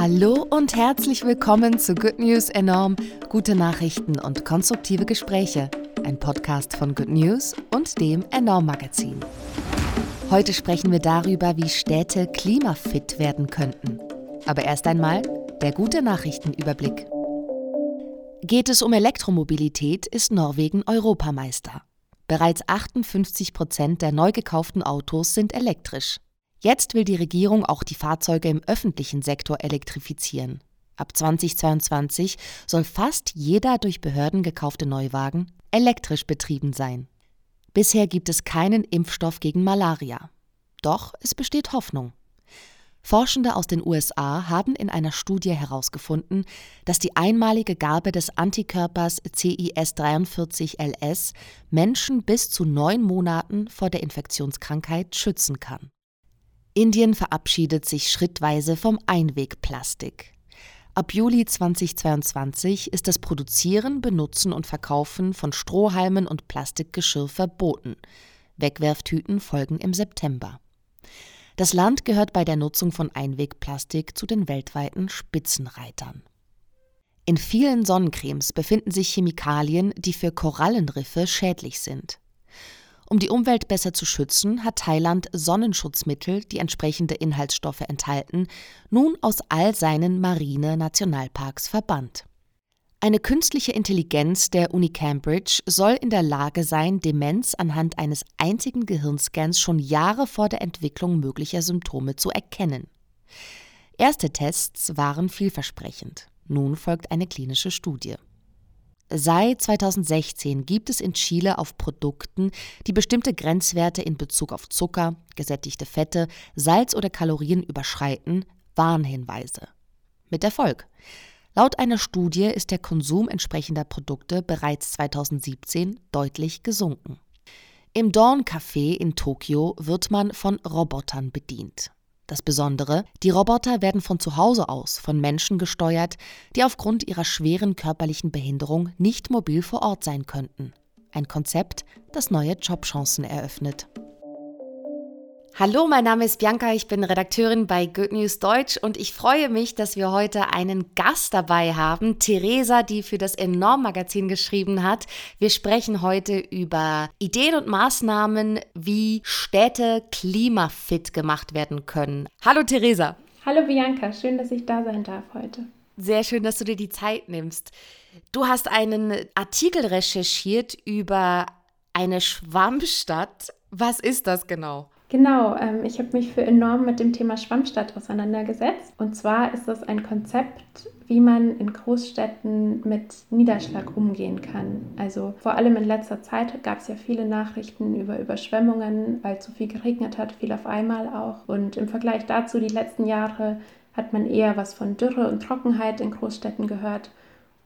Hallo und herzlich willkommen zu Good News Enorm, gute Nachrichten und konstruktive Gespräche. Ein Podcast von Good News und dem Enorm Magazin. Heute sprechen wir darüber, wie Städte klimafit werden könnten. Aber erst einmal der gute Nachrichtenüberblick. Geht es um Elektromobilität, ist Norwegen Europameister. Bereits 58 Prozent der neu gekauften Autos sind elektrisch. Jetzt will die Regierung auch die Fahrzeuge im öffentlichen Sektor elektrifizieren. Ab 2022 soll fast jeder durch Behörden gekaufte Neuwagen elektrisch betrieben sein. Bisher gibt es keinen Impfstoff gegen Malaria. Doch es besteht Hoffnung. Forschende aus den USA haben in einer Studie herausgefunden, dass die einmalige Gabe des Antikörpers CIS43LS Menschen bis zu neun Monaten vor der Infektionskrankheit schützen kann. Indien verabschiedet sich schrittweise vom Einwegplastik. Ab Juli 2022 ist das Produzieren, Benutzen und Verkaufen von Strohhalmen und Plastikgeschirr verboten. Wegwerftüten folgen im September. Das Land gehört bei der Nutzung von Einwegplastik zu den weltweiten Spitzenreitern. In vielen Sonnencremes befinden sich Chemikalien, die für Korallenriffe schädlich sind. Um die Umwelt besser zu schützen, hat Thailand Sonnenschutzmittel, die entsprechende Inhaltsstoffe enthalten, nun aus all seinen Marine-Nationalparks verbannt. Eine künstliche Intelligenz der Uni Cambridge soll in der Lage sein, Demenz anhand eines einzigen Gehirnscans schon Jahre vor der Entwicklung möglicher Symptome zu erkennen. Erste Tests waren vielversprechend. Nun folgt eine klinische Studie. Seit 2016 gibt es in Chile auf Produkten, die bestimmte Grenzwerte in Bezug auf Zucker, gesättigte Fette, Salz oder Kalorien überschreiten, Warnhinweise. Mit Erfolg. Laut einer Studie ist der Konsum entsprechender Produkte bereits 2017 deutlich gesunken. Im Dawn Café in Tokio wird man von Robotern bedient. Das Besondere, die Roboter werden von zu Hause aus von Menschen gesteuert, die aufgrund ihrer schweren körperlichen Behinderung nicht mobil vor Ort sein könnten. Ein Konzept, das neue Jobchancen eröffnet. Hallo, mein Name ist Bianca, ich bin Redakteurin bei Good News Deutsch und ich freue mich, dass wir heute einen Gast dabei haben, Theresa, die für das Enorm Magazin geschrieben hat. Wir sprechen heute über Ideen und Maßnahmen, wie Städte klimafit gemacht werden können. Hallo Theresa. Hallo Bianca, schön, dass ich da sein darf heute. Sehr schön, dass du dir die Zeit nimmst. Du hast einen Artikel recherchiert über eine Schwammstadt. Was ist das genau? Genau, ähm, ich habe mich für enorm mit dem Thema Schwammstadt auseinandergesetzt. Und zwar ist das ein Konzept, wie man in Großstädten mit Niederschlag umgehen kann. Also vor allem in letzter Zeit gab es ja viele Nachrichten über Überschwemmungen, weil zu viel geregnet hat, viel auf einmal auch. Und im Vergleich dazu, die letzten Jahre, hat man eher was von Dürre und Trockenheit in Großstädten gehört.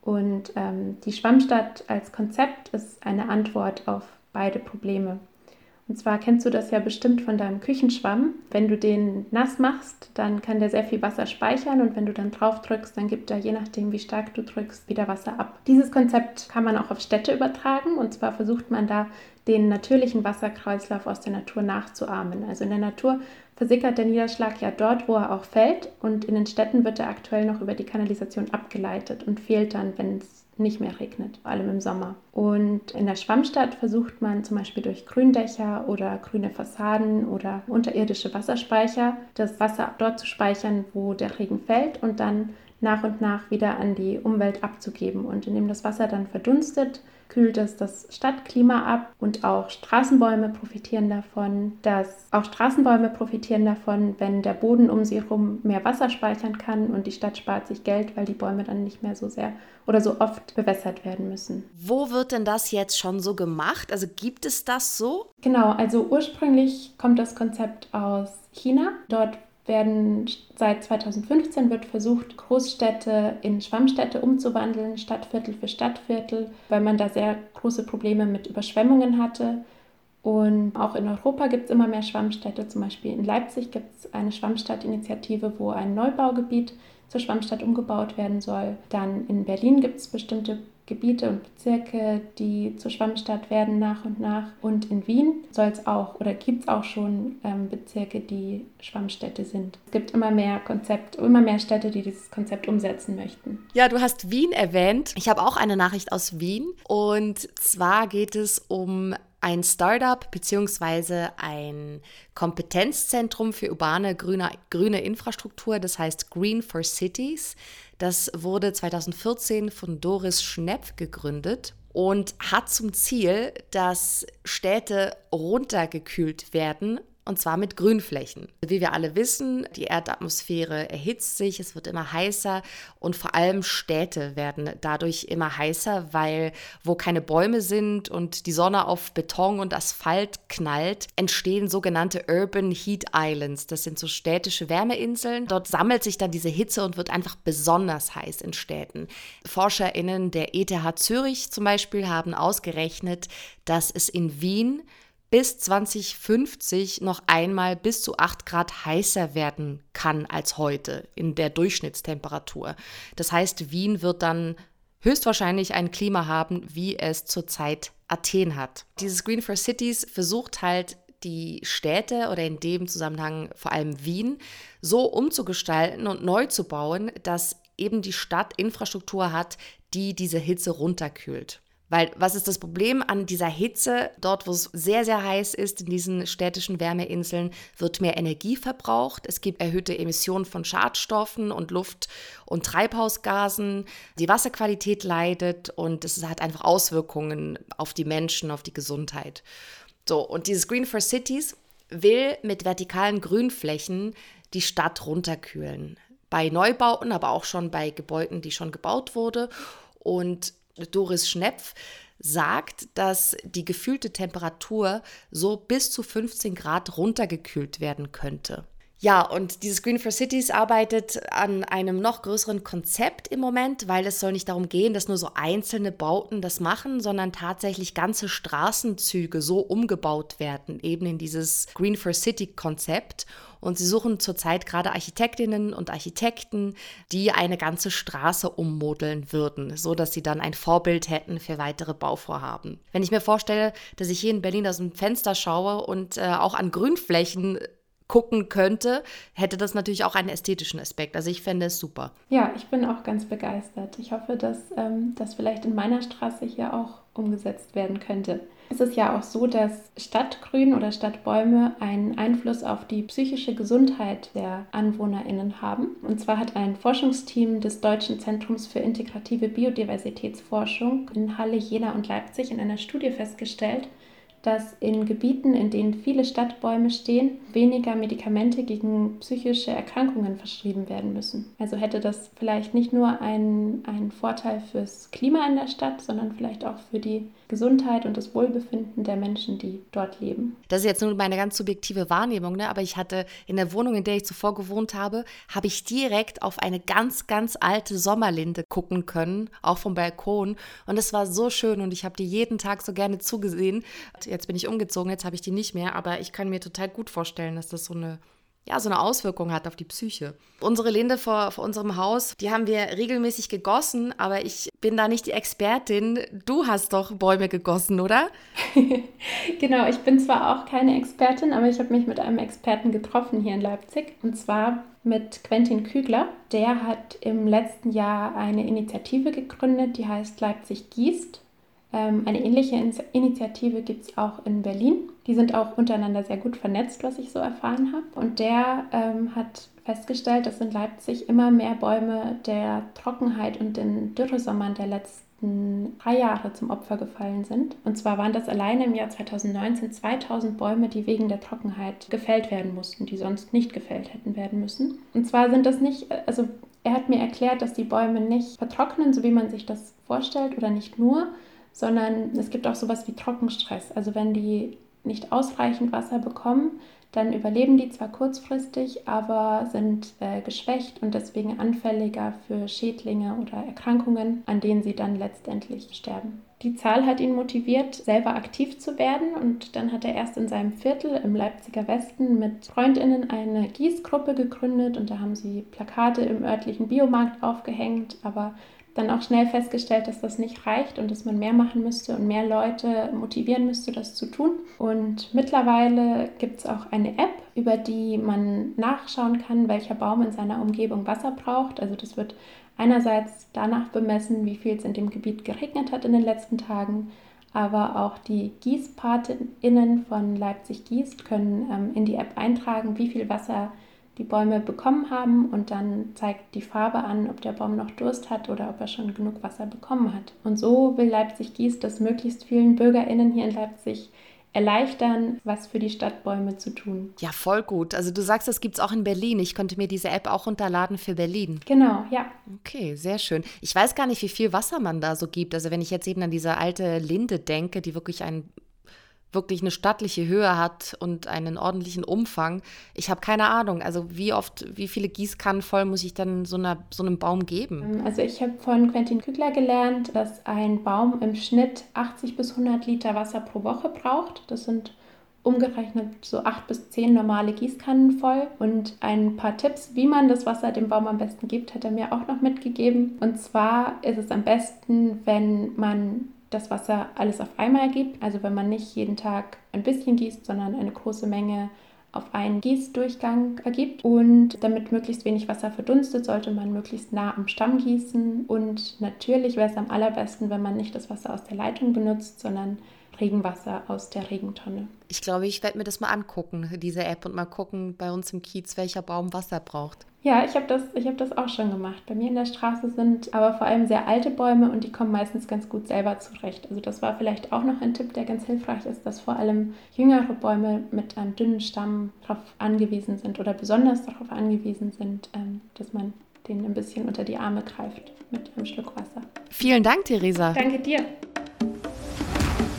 Und ähm, die Schwammstadt als Konzept ist eine Antwort auf beide Probleme. Und zwar kennst du das ja bestimmt von deinem Küchenschwamm. Wenn du den nass machst, dann kann der sehr viel Wasser speichern und wenn du dann drauf drückst, dann gibt er, je nachdem wie stark du drückst, wieder Wasser ab. Dieses Konzept kann man auch auf Städte übertragen und zwar versucht man da den natürlichen Wasserkreislauf aus der Natur nachzuahmen. Also in der Natur versickert der Niederschlag ja dort, wo er auch fällt und in den Städten wird er aktuell noch über die Kanalisation abgeleitet und fehlt dann, wenn es nicht mehr regnet, vor allem im Sommer. Und in der Schwammstadt versucht man zum Beispiel durch Gründächer oder grüne Fassaden oder unterirdische Wasserspeicher das Wasser dort zu speichern, wo der Regen fällt und dann nach und nach wieder an die Umwelt abzugeben. Und indem das Wasser dann verdunstet, kühlt es das Stadtklima ab und auch Straßenbäume profitieren davon, dass auch Straßenbäume profitieren davon, wenn der Boden um sie herum mehr Wasser speichern kann und die Stadt spart sich Geld, weil die Bäume dann nicht mehr so sehr oder so oft bewässert werden müssen. Wo wird denn das jetzt schon so gemacht? Also gibt es das so? Genau, also ursprünglich kommt das Konzept aus China. Dort werden seit 2015 wird versucht, Großstädte in Schwammstädte umzuwandeln, Stadtviertel für Stadtviertel, weil man da sehr große Probleme mit Überschwemmungen hatte. Und auch in Europa gibt es immer mehr Schwammstädte. Zum Beispiel in Leipzig gibt es eine Schwammstadtinitiative, wo ein Neubaugebiet zur Schwammstadt umgebaut werden soll. Dann in Berlin gibt es bestimmte Gebiete und Bezirke, die zur Schwammstadt werden nach und nach. Und in Wien soll es auch oder gibt es auch schon ähm, Bezirke, die Schwammstädte sind. Es gibt immer mehr Konzept, immer mehr Städte, die dieses Konzept umsetzen möchten. Ja, du hast Wien erwähnt. Ich habe auch eine Nachricht aus Wien. Und zwar geht es um ein Startup bzw. ein Kompetenzzentrum für urbane grüne, grüne Infrastruktur, das heißt Green for Cities. Das wurde 2014 von Doris Schnepp gegründet und hat zum Ziel, dass Städte runtergekühlt werden und zwar mit Grünflächen. Wie wir alle wissen, die Erdatmosphäre erhitzt sich, es wird immer heißer und vor allem Städte werden dadurch immer heißer, weil wo keine Bäume sind und die Sonne auf Beton und Asphalt knallt, entstehen sogenannte Urban Heat Islands. Das sind so städtische Wärmeinseln. Dort sammelt sich dann diese Hitze und wird einfach besonders heiß in Städten. ForscherInnen der ETH Zürich zum Beispiel haben ausgerechnet, dass es in Wien bis 2050 noch einmal bis zu 8 Grad heißer werden kann als heute in der Durchschnittstemperatur. Das heißt, Wien wird dann höchstwahrscheinlich ein Klima haben, wie es zurzeit Athen hat. Dieses Green for Cities versucht halt die Städte oder in dem Zusammenhang vor allem Wien so umzugestalten und neu zu bauen, dass eben die Stadt Infrastruktur hat, die diese Hitze runterkühlt. Weil was ist das Problem an dieser Hitze? Dort, wo es sehr, sehr heiß ist, in diesen städtischen Wärmeinseln, wird mehr Energie verbraucht. Es gibt erhöhte Emissionen von Schadstoffen und Luft- und Treibhausgasen. Die Wasserqualität leidet und es hat einfach Auswirkungen auf die Menschen, auf die Gesundheit. So, und dieses Green for Cities will mit vertikalen Grünflächen die Stadt runterkühlen. Bei Neubauten, aber auch schon bei Gebäuden, die schon gebaut wurde. Und Doris Schnepf sagt, dass die gefühlte Temperatur so bis zu 15 Grad runtergekühlt werden könnte. Ja, und dieses Green for Cities arbeitet an einem noch größeren Konzept im Moment, weil es soll nicht darum gehen, dass nur so einzelne Bauten das machen, sondern tatsächlich ganze Straßenzüge so umgebaut werden, eben in dieses Green for City Konzept. Und sie suchen zurzeit gerade Architektinnen und Architekten, die eine ganze Straße ummodeln würden, so dass sie dann ein Vorbild hätten für weitere Bauvorhaben. Wenn ich mir vorstelle, dass ich hier in Berlin aus dem Fenster schaue und äh, auch an Grünflächen gucken könnte, hätte das natürlich auch einen ästhetischen Aspekt. Also ich fände es super. Ja, ich bin auch ganz begeistert. Ich hoffe, dass ähm, das vielleicht in meiner Straße hier auch umgesetzt werden könnte. Es ist ja auch so, dass Stadtgrün oder Stadtbäume einen Einfluss auf die psychische Gesundheit der AnwohnerInnen haben. Und zwar hat ein Forschungsteam des Deutschen Zentrums für integrative Biodiversitätsforschung in Halle, Jena und Leipzig in einer Studie festgestellt, dass in Gebieten, in denen viele Stadtbäume stehen, weniger Medikamente gegen psychische Erkrankungen verschrieben werden müssen. Also hätte das vielleicht nicht nur einen, einen Vorteil fürs Klima in der Stadt, sondern vielleicht auch für die Gesundheit und das Wohlbefinden der Menschen, die dort leben. Das ist jetzt nur meine ganz subjektive Wahrnehmung, ne? aber ich hatte in der Wohnung, in der ich zuvor gewohnt habe, habe ich direkt auf eine ganz, ganz alte Sommerlinde gucken können, auch vom Balkon. Und es war so schön und ich habe die jeden Tag so gerne zugesehen. Jetzt bin ich umgezogen, jetzt habe ich die nicht mehr, aber ich kann mir total gut vorstellen, dass das so eine ja, so eine Auswirkung hat auf die Psyche. Unsere Linde vor, vor unserem Haus, die haben wir regelmäßig gegossen, aber ich bin da nicht die Expertin. Du hast doch Bäume gegossen, oder? genau, ich bin zwar auch keine Expertin, aber ich habe mich mit einem Experten getroffen hier in Leipzig und zwar mit Quentin Kügler. Der hat im letzten Jahr eine Initiative gegründet, die heißt Leipzig gießt. Ähm, eine ähnliche Initiative gibt es auch in Berlin. Die sind auch untereinander sehr gut vernetzt, was ich so erfahren habe. Und der ähm, hat festgestellt, dass in Leipzig immer mehr Bäume der Trockenheit und den Dürresommern der letzten drei Jahre zum Opfer gefallen sind. Und zwar waren das alleine im Jahr 2019 2000 Bäume, die wegen der Trockenheit gefällt werden mussten, die sonst nicht gefällt hätten werden müssen. Und zwar sind das nicht, also er hat mir erklärt, dass die Bäume nicht vertrocknen, so wie man sich das vorstellt, oder nicht nur, sondern es gibt auch sowas wie Trockenstress. Also wenn die nicht ausreichend Wasser bekommen, dann überleben die zwar kurzfristig, aber sind äh, geschwächt und deswegen anfälliger für Schädlinge oder Erkrankungen, an denen sie dann letztendlich sterben. Die Zahl hat ihn motiviert, selber aktiv zu werden und dann hat er erst in seinem Viertel im Leipziger Westen mit Freundinnen eine Gießgruppe gegründet und da haben sie Plakate im örtlichen Biomarkt aufgehängt, aber dann auch schnell festgestellt, dass das nicht reicht und dass man mehr machen müsste und mehr Leute motivieren müsste, das zu tun. Und mittlerweile gibt es auch eine App, über die man nachschauen kann, welcher Baum in seiner Umgebung Wasser braucht. Also das wird einerseits danach bemessen, wie viel es in dem Gebiet geregnet hat in den letzten Tagen, aber auch die GießpatenInnen von Leipzig gießt können ähm, in die App eintragen, wie viel Wasser die Bäume bekommen haben und dann zeigt die Farbe an, ob der Baum noch Durst hat oder ob er schon genug Wasser bekommen hat. Und so will Leipzig Gießt das möglichst vielen BürgerInnen hier in Leipzig erleichtern, was für die Stadtbäume zu tun. Ja, voll gut. Also du sagst, das gibt es auch in Berlin. Ich konnte mir diese App auch runterladen für Berlin. Genau, ja. Okay, sehr schön. Ich weiß gar nicht, wie viel Wasser man da so gibt. Also wenn ich jetzt eben an diese alte Linde denke, die wirklich ein wirklich eine stattliche Höhe hat und einen ordentlichen Umfang. Ich habe keine Ahnung, also wie oft, wie viele Gießkannen voll muss ich dann so, einer, so einem Baum geben? Ähm, also ich habe von Quentin Kügler gelernt, dass ein Baum im Schnitt 80 bis 100 Liter Wasser pro Woche braucht. Das sind umgerechnet so acht bis zehn normale Gießkannen voll. Und ein paar Tipps, wie man das Wasser dem Baum am besten gibt, hat er mir auch noch mitgegeben. Und zwar ist es am besten, wenn man das Wasser alles auf einmal gibt. Also wenn man nicht jeden Tag ein bisschen gießt, sondern eine große Menge auf einen Gießdurchgang ergibt. Und damit möglichst wenig Wasser verdunstet, sollte man möglichst nah am Stamm gießen. Und natürlich wäre es am allerbesten, wenn man nicht das Wasser aus der Leitung benutzt, sondern Regenwasser aus der Regentonne. Ich glaube, ich werde mir das mal angucken, diese App, und mal gucken bei uns im Kiez, welcher Baum Wasser braucht. Ja, ich habe das, hab das auch schon gemacht. Bei mir in der Straße sind aber vor allem sehr alte Bäume und die kommen meistens ganz gut selber zurecht. Also das war vielleicht auch noch ein Tipp, der ganz hilfreich ist, dass vor allem jüngere Bäume mit einem dünnen Stamm darauf angewiesen sind oder besonders darauf angewiesen sind, ähm, dass man denen ein bisschen unter die Arme greift mit einem Schluck Wasser. Vielen Dank, Theresa. Danke dir.